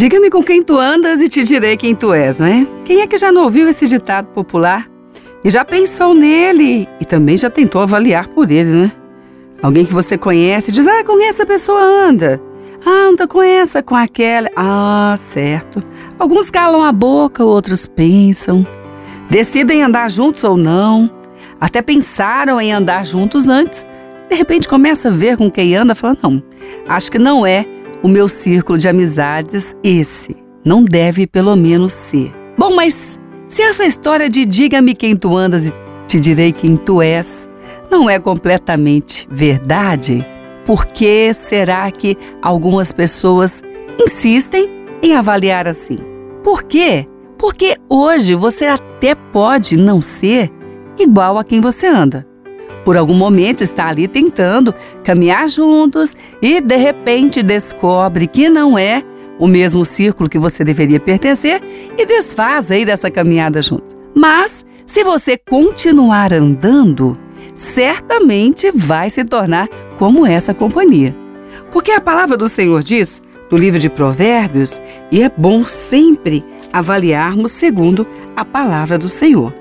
Diga-me com quem tu andas e te direi quem tu és, não é? Quem é que já não ouviu esse ditado popular? E já pensou nele e também já tentou avaliar por ele, né? Alguém que você conhece diz: Ah, com essa pessoa anda. Ah, anda com essa, com aquela. Ah, certo. Alguns calam a boca, outros pensam. Decidem andar juntos ou não. Até pensaram em andar juntos antes. De repente começa a ver com quem anda e fala: Não, acho que não é o meu círculo de amizades esse. Não deve, pelo menos, ser. Bom, mas se essa história de diga-me quem tu andas e te direi quem tu és não é completamente verdade, por que será que algumas pessoas insistem em avaliar assim? Por quê? Porque hoje você até pode não ser igual a quem você anda por algum momento está ali tentando caminhar juntos e de repente descobre que não é o mesmo círculo que você deveria pertencer e desfaz aí dessa caminhada junto. Mas se você continuar andando, certamente vai se tornar como essa companhia. Porque a palavra do Senhor diz, do livro de Provérbios, e é bom sempre avaliarmos segundo a palavra do Senhor.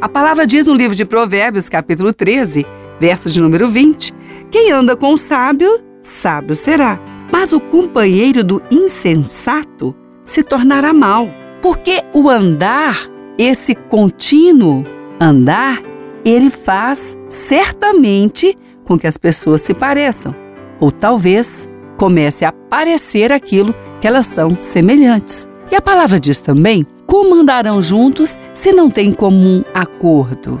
A palavra diz no livro de Provérbios, capítulo 13, verso de número 20: Quem anda com o sábio, sábio será. Mas o companheiro do insensato se tornará mal. Porque o andar, esse contínuo andar, ele faz certamente com que as pessoas se pareçam. Ou talvez comece a parecer aquilo que elas são semelhantes. E a palavra diz também como andarão juntos se não têm comum acordo?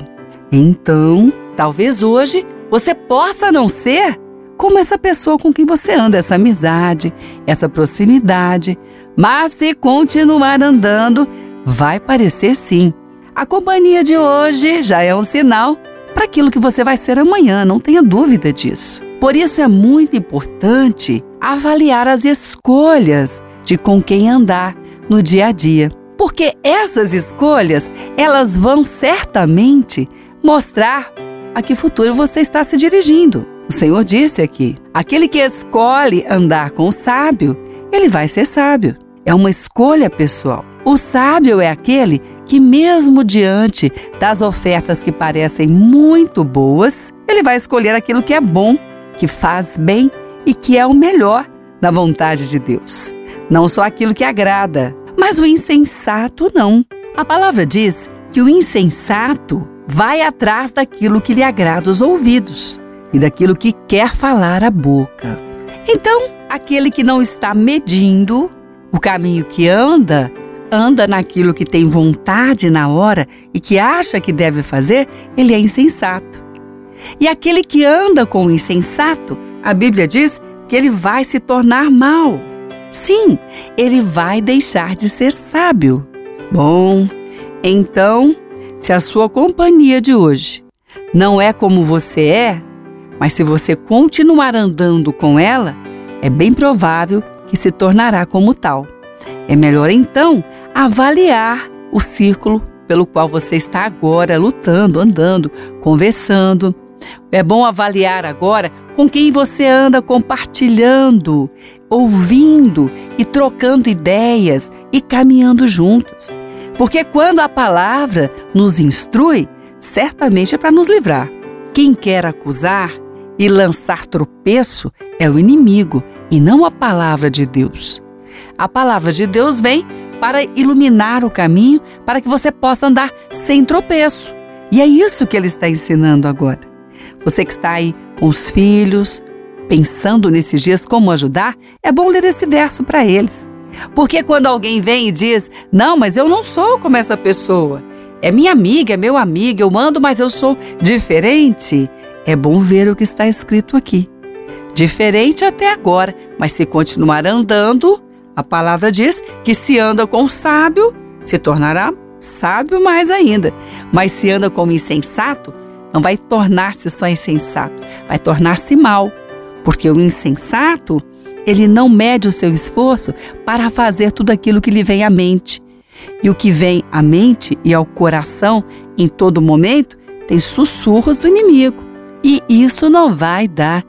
Então, talvez hoje você possa não ser como essa pessoa com quem você anda, essa amizade, essa proximidade. Mas se continuar andando, vai parecer sim. A companhia de hoje já é um sinal para aquilo que você vai ser amanhã, não tenha dúvida disso. Por isso é muito importante avaliar as escolhas de com quem andar no dia a dia porque essas escolhas, elas vão certamente mostrar a que futuro você está se dirigindo. O Senhor disse aqui: aquele que escolhe andar com o sábio, ele vai ser sábio. É uma escolha pessoal. O sábio é aquele que, mesmo diante das ofertas que parecem muito boas, ele vai escolher aquilo que é bom, que faz bem e que é o melhor da vontade de Deus. Não só aquilo que agrada, mas o insensato não. A palavra diz que o insensato vai atrás daquilo que lhe agrada os ouvidos e daquilo que quer falar a boca. Então, aquele que não está medindo o caminho que anda, anda naquilo que tem vontade na hora e que acha que deve fazer, ele é insensato. E aquele que anda com o insensato, a Bíblia diz que ele vai se tornar mal. Sim, ele vai deixar de ser sábio. Bom, então, se a sua companhia de hoje não é como você é, mas se você continuar andando com ela, é bem provável que se tornará como tal. É melhor então avaliar o círculo pelo qual você está agora lutando, andando, conversando. É bom avaliar agora com quem você anda compartilhando ouvindo e trocando ideias e caminhando juntos. Porque quando a palavra nos instrui, certamente é para nos livrar. Quem quer acusar e lançar tropeço é o inimigo e não a palavra de Deus. A palavra de Deus vem para iluminar o caminho para que você possa andar sem tropeço. E é isso que ele está ensinando agora. Você que está aí com os filhos, pensando nesses dias como ajudar, é bom ler esse verso para eles. Porque quando alguém vem e diz: Não, mas eu não sou como essa pessoa, é minha amiga, é meu amigo, eu mando, mas eu sou diferente, é bom ver o que está escrito aqui. Diferente até agora, mas se continuar andando, a palavra diz que se anda com o sábio, se tornará sábio mais ainda. Mas se anda como insensato, não vai tornar-se só insensato, vai tornar-se mal porque o insensato, ele não mede o seu esforço para fazer tudo aquilo que lhe vem à mente. E o que vem à mente e ao coração em todo momento tem sussurros do inimigo. E isso não vai dar